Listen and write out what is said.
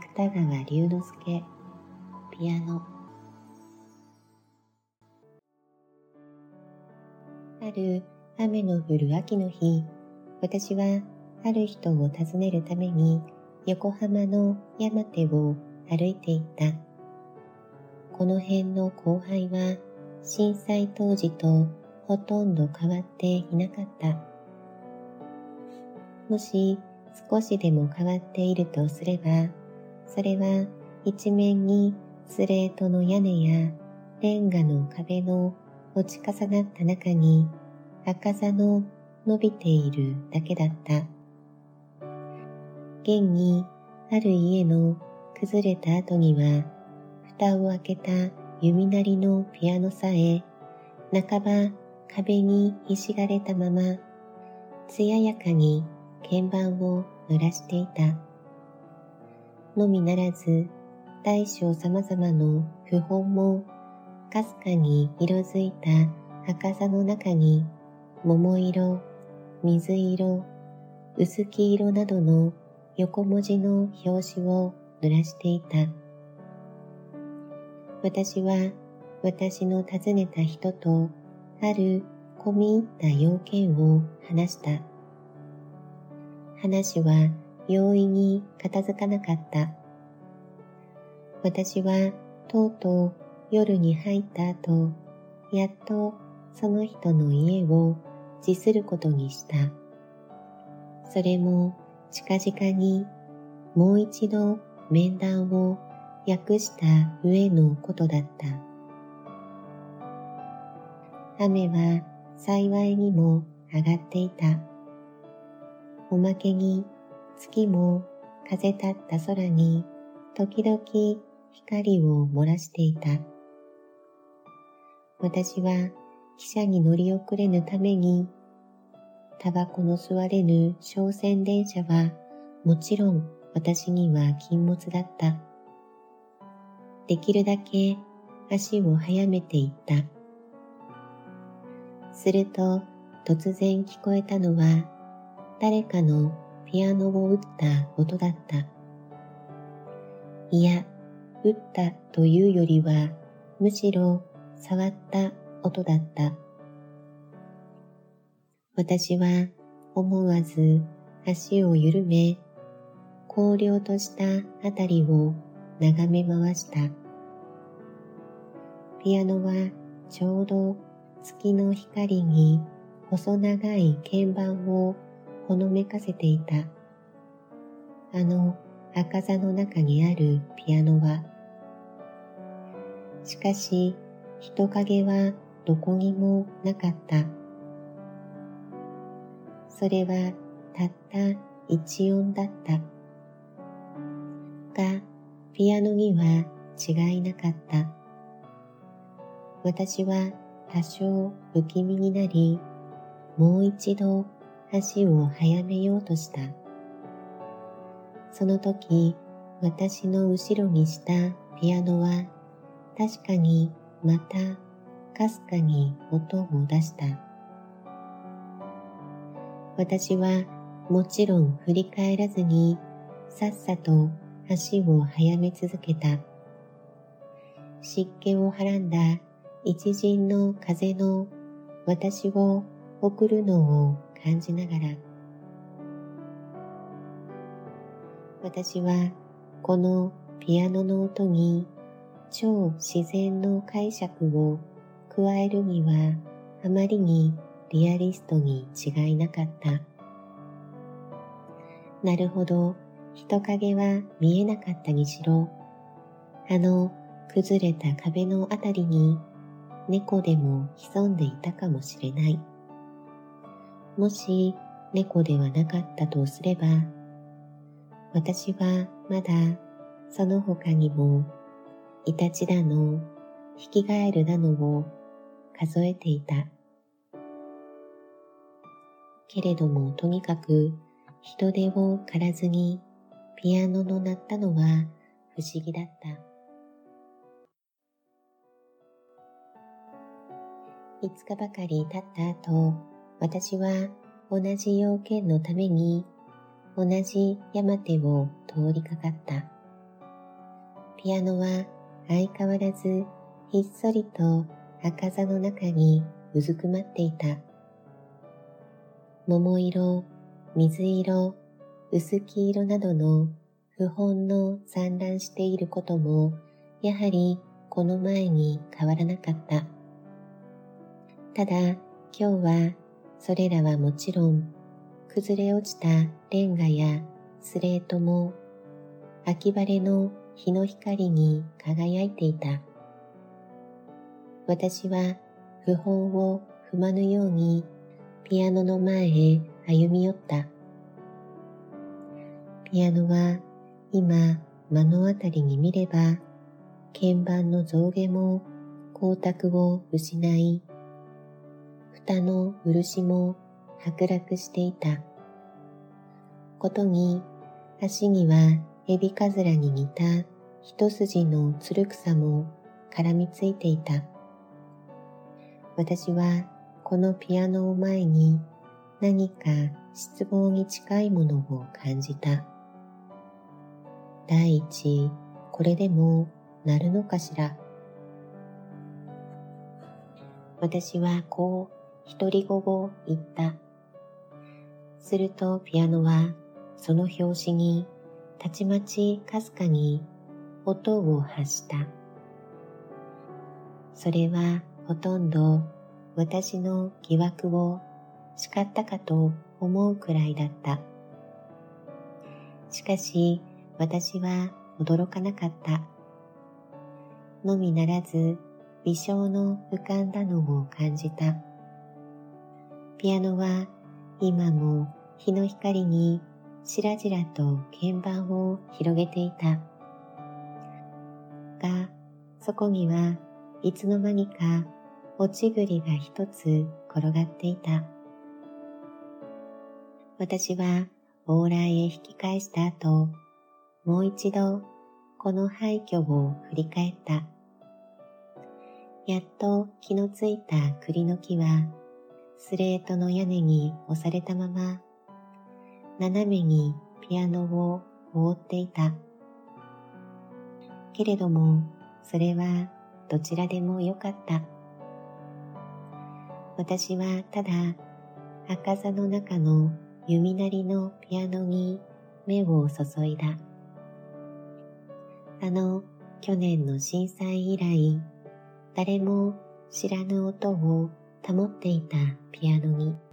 芥川龍之介ピアノ。ある雨の降る秋の日私はある人を訪ねるために横浜の山手を歩いていた。この辺の後輩は震災当時とほとんど変わっていなかった。もし少しでも変わっているとすればそれは一面にスレートの屋根やレンガの壁の落ち重なった中に赤座の伸びているだけだった。現にある家の崩れた後には蓋を開けた弓なりのピアノさえ半ば壁にひしがれたまま艶やかに鍵盤を濡らしていた。のみならず、大小様々の不本も、かすかに色づいた赤さの中に、桃色、水色、薄黄色などの横文字の表紙を濡らしていた。私は私の訪ねた人とある込み入った要件を話した。話は容易に片付かなかった。私はとうとう夜に入った後、やっとその人の家を辞することにした。それも近々にもう一度面談を訳した上のことだった。雨は幸いにも上がっていた。おまけに月も風立った空に時々光を漏らしていた。私は汽車に乗り遅れぬために、タバコの吸われぬ商船電車はもちろん私には禁物だった。できるだけ足を速めていった。すると突然聞こえたのは誰かのピアノを打った音だった。いや、打ったというよりは、むしろ触った音だった。私は思わず足を緩め、荒涼としたあたりを眺め回した。ピアノはちょうど月の光に細長い鍵盤をほのめかせていた。あの赤座の中にあるピアノは、しかし人影はどこにもなかった。それはたった一音だった。が、ピアノには違いなかった。私は多少不気味になり、もう一度足を早めようとした。その時、私の後ろにしたピアノは確かにまたかすかに音を出した。私はもちろん振り返らずにさっさと足を速め続けた。湿気をはらんだ一陣の風の私を送るのを感じながら、私はこのピアノの音に超自然の解釈を加えるにはあまりにリアリストに違いなかった。なるほど、人影は見えなかったにしろ、あの崩れた壁のあたりに猫でも潜んでいたかもしれない。もし猫ではなかったとすれば、私はまだその他にもイタチだの、ヒキガエルだのを数えていた。けれどもとにかく人手を狩らずにピアノの鳴ったのは不思議だった。5日ばかり経った後、私は同じ要件のために同じ山手を通りかかった。ピアノは相変わらずひっそりと赤座の中にうずくまっていた。桃色、水色、薄黄色などの不本の散乱していることも、やはりこの前に変わらなかった。ただ、今日はそれらはもちろん、崩れ落ちたレンガやスレートも、秋晴れの日の光に輝いていた。私は不法を踏まぬようにピアノの前へ歩み寄った。ピアノは今目の当たりに見れば鍵盤の象牙も光沢を失い、蓋の漆も剥落していた。ことに足にはエビカズラに似た一筋のつる草も絡みついていた。私はこのピアノを前に何か失望に近いものを感じた。第一、これでもなるのかしら。私はこう独り語を言った。するとピアノはその拍子にたちまちかすかに音を発した。それはほとんど私の疑惑を叱ったかと思うくらいだった。しかし私は驚かなかった。のみならず微笑の浮かんだのを感じた。ピアノは今も日の光にしらじらと鍵盤を広げていた。が、そこにはいつの間にか落ち栗が一つ転がっていた。私は往来へ引き返した後、もう一度この廃墟を振り返った。やっと気のついた栗の木は、スレートの屋根に押されたまま、斜めにピアノを覆っていた。けれども、それはどちらでもよかった。私はただ、赤座の中の弓なりのピアノに目を注いだ。あの去年の震災以来、誰も知らぬ音を保っていたピアノに。